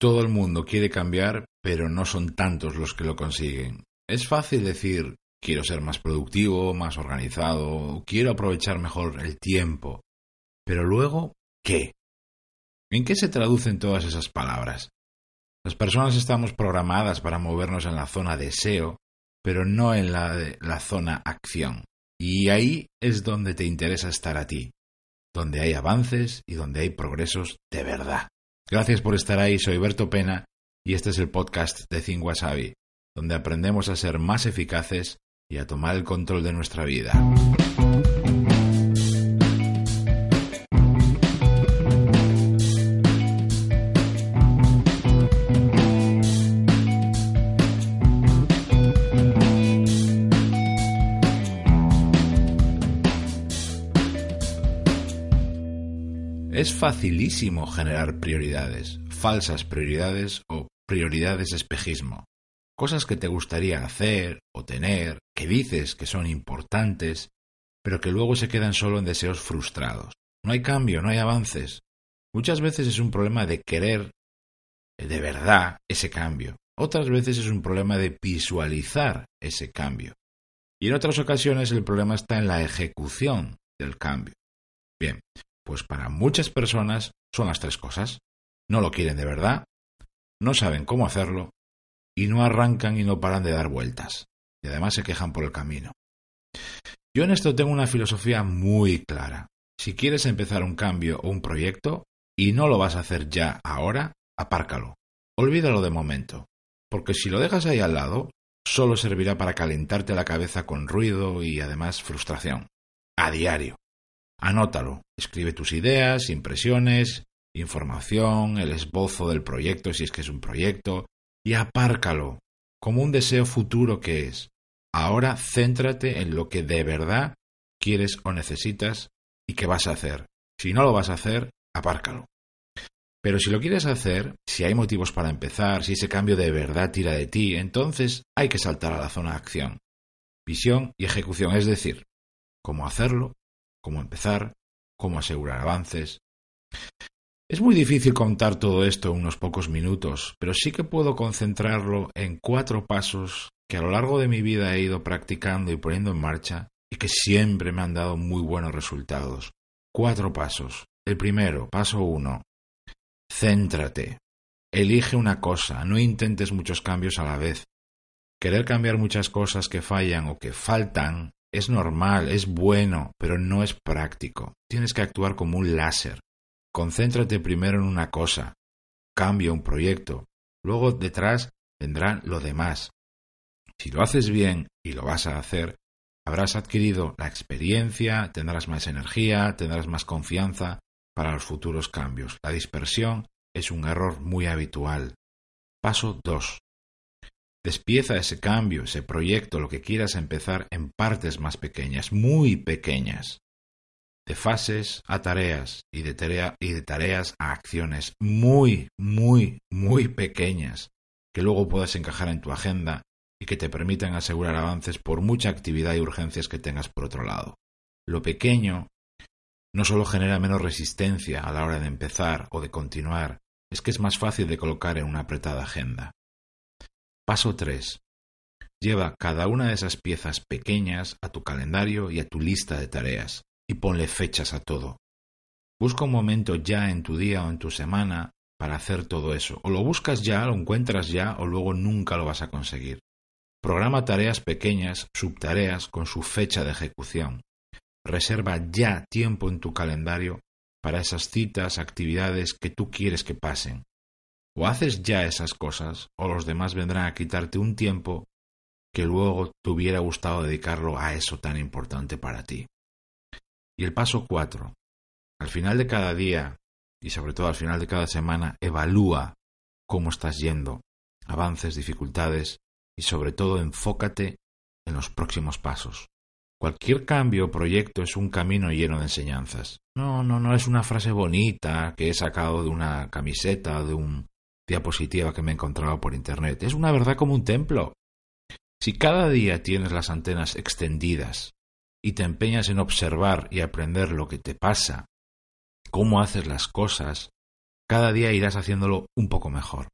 Todo el mundo quiere cambiar, pero no son tantos los que lo consiguen. Es fácil decir quiero ser más productivo, más organizado, quiero aprovechar mejor el tiempo. Pero luego, ¿qué? ¿En qué se traducen todas esas palabras? Las personas estamos programadas para movernos en la zona deseo, pero no en la, la zona acción. Y ahí es donde te interesa estar a ti, donde hay avances y donde hay progresos de verdad. Gracias por estar ahí, soy Berto Pena y este es el podcast de Think Wasabi, donde aprendemos a ser más eficaces y a tomar el control de nuestra vida. Es facilísimo generar prioridades, falsas prioridades o prioridades espejismo. Cosas que te gustaría hacer o tener, que dices que son importantes, pero que luego se quedan solo en deseos frustrados. No hay cambio, no hay avances. Muchas veces es un problema de querer de verdad ese cambio. Otras veces es un problema de visualizar ese cambio. Y en otras ocasiones el problema está en la ejecución del cambio. Bien, pues para muchas personas son las tres cosas. No lo quieren de verdad, no saben cómo hacerlo y no arrancan y no paran de dar vueltas. Y además se quejan por el camino. Yo en esto tengo una filosofía muy clara. Si quieres empezar un cambio o un proyecto y no lo vas a hacer ya ahora, apárcalo. Olvídalo de momento. Porque si lo dejas ahí al lado, solo servirá para calentarte la cabeza con ruido y además frustración. A diario. Anótalo, escribe tus ideas, impresiones, información, el esbozo del proyecto si es que es un proyecto, y apárcalo como un deseo futuro que es. Ahora céntrate en lo que de verdad quieres o necesitas y que vas a hacer. Si no lo vas a hacer, apárcalo. Pero si lo quieres hacer, si hay motivos para empezar, si ese cambio de verdad tira de ti, entonces hay que saltar a la zona de acción. Visión y ejecución, es decir, cómo hacerlo, cómo empezar, cómo asegurar avances. Es muy difícil contar todo esto en unos pocos minutos, pero sí que puedo concentrarlo en cuatro pasos que a lo largo de mi vida he ido practicando y poniendo en marcha y que siempre me han dado muy buenos resultados. Cuatro pasos. El primero, paso uno. Céntrate. Elige una cosa, no intentes muchos cambios a la vez. Querer cambiar muchas cosas que fallan o que faltan es normal, es bueno, pero no es práctico. Tienes que actuar como un láser. Concéntrate primero en una cosa. Cambia un proyecto. Luego detrás vendrán lo demás. Si lo haces bien y lo vas a hacer, habrás adquirido la experiencia, tendrás más energía, tendrás más confianza para los futuros cambios. La dispersión es un error muy habitual. Paso 2. Despieza ese cambio, ese proyecto, lo que quieras empezar en partes más pequeñas, muy pequeñas. De fases a tareas y de, y de tareas a acciones muy, muy, muy pequeñas que luego puedas encajar en tu agenda y que te permitan asegurar avances por mucha actividad y urgencias que tengas por otro lado. Lo pequeño no solo genera menos resistencia a la hora de empezar o de continuar, es que es más fácil de colocar en una apretada agenda. Paso 3. Lleva cada una de esas piezas pequeñas a tu calendario y a tu lista de tareas y ponle fechas a todo. Busca un momento ya en tu día o en tu semana para hacer todo eso. O lo buscas ya, lo encuentras ya o luego nunca lo vas a conseguir. Programa tareas pequeñas, subtareas con su fecha de ejecución. Reserva ya tiempo en tu calendario para esas citas, actividades que tú quieres que pasen. O haces ya esas cosas, o los demás vendrán a quitarte un tiempo que luego te hubiera gustado dedicarlo a eso tan importante para ti. Y el paso cuatro. Al final de cada día, y sobre todo al final de cada semana, evalúa cómo estás yendo, avances, dificultades, y sobre todo enfócate en los próximos pasos. Cualquier cambio o proyecto es un camino lleno de enseñanzas. No, no, no es una frase bonita que he sacado de una camiseta, de un diapositiva que me he encontrado por internet. Es una verdad como un templo. Si cada día tienes las antenas extendidas y te empeñas en observar y aprender lo que te pasa, cómo haces las cosas, cada día irás haciéndolo un poco mejor.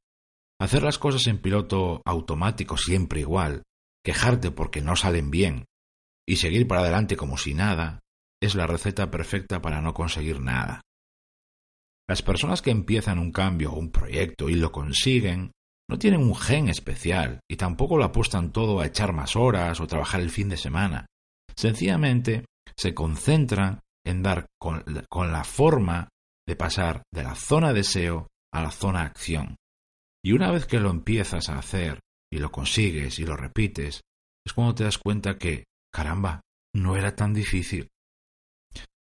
Hacer las cosas en piloto automático siempre igual, quejarte porque no salen bien y seguir para adelante como si nada, es la receta perfecta para no conseguir nada. Las personas que empiezan un cambio o un proyecto y lo consiguen no tienen un gen especial y tampoco lo apuestan todo a echar más horas o trabajar el fin de semana. Sencillamente se concentran en dar con, la forma de pasar de la zona deseo a la zona acción. Y una vez que lo empiezas a hacer y lo consigues y lo repites, es cuando te das cuenta que, caramba, no era tan difícil.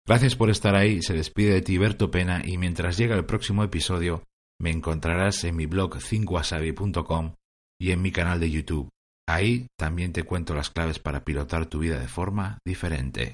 Gracias por estar ahí, se despide de ti Berto Pena y mientras llega el próximo episodio me encontrarás en mi blog 5wasabi.com y en mi canal de YouTube. Ahí también te cuento las claves para pilotar tu vida de forma diferente.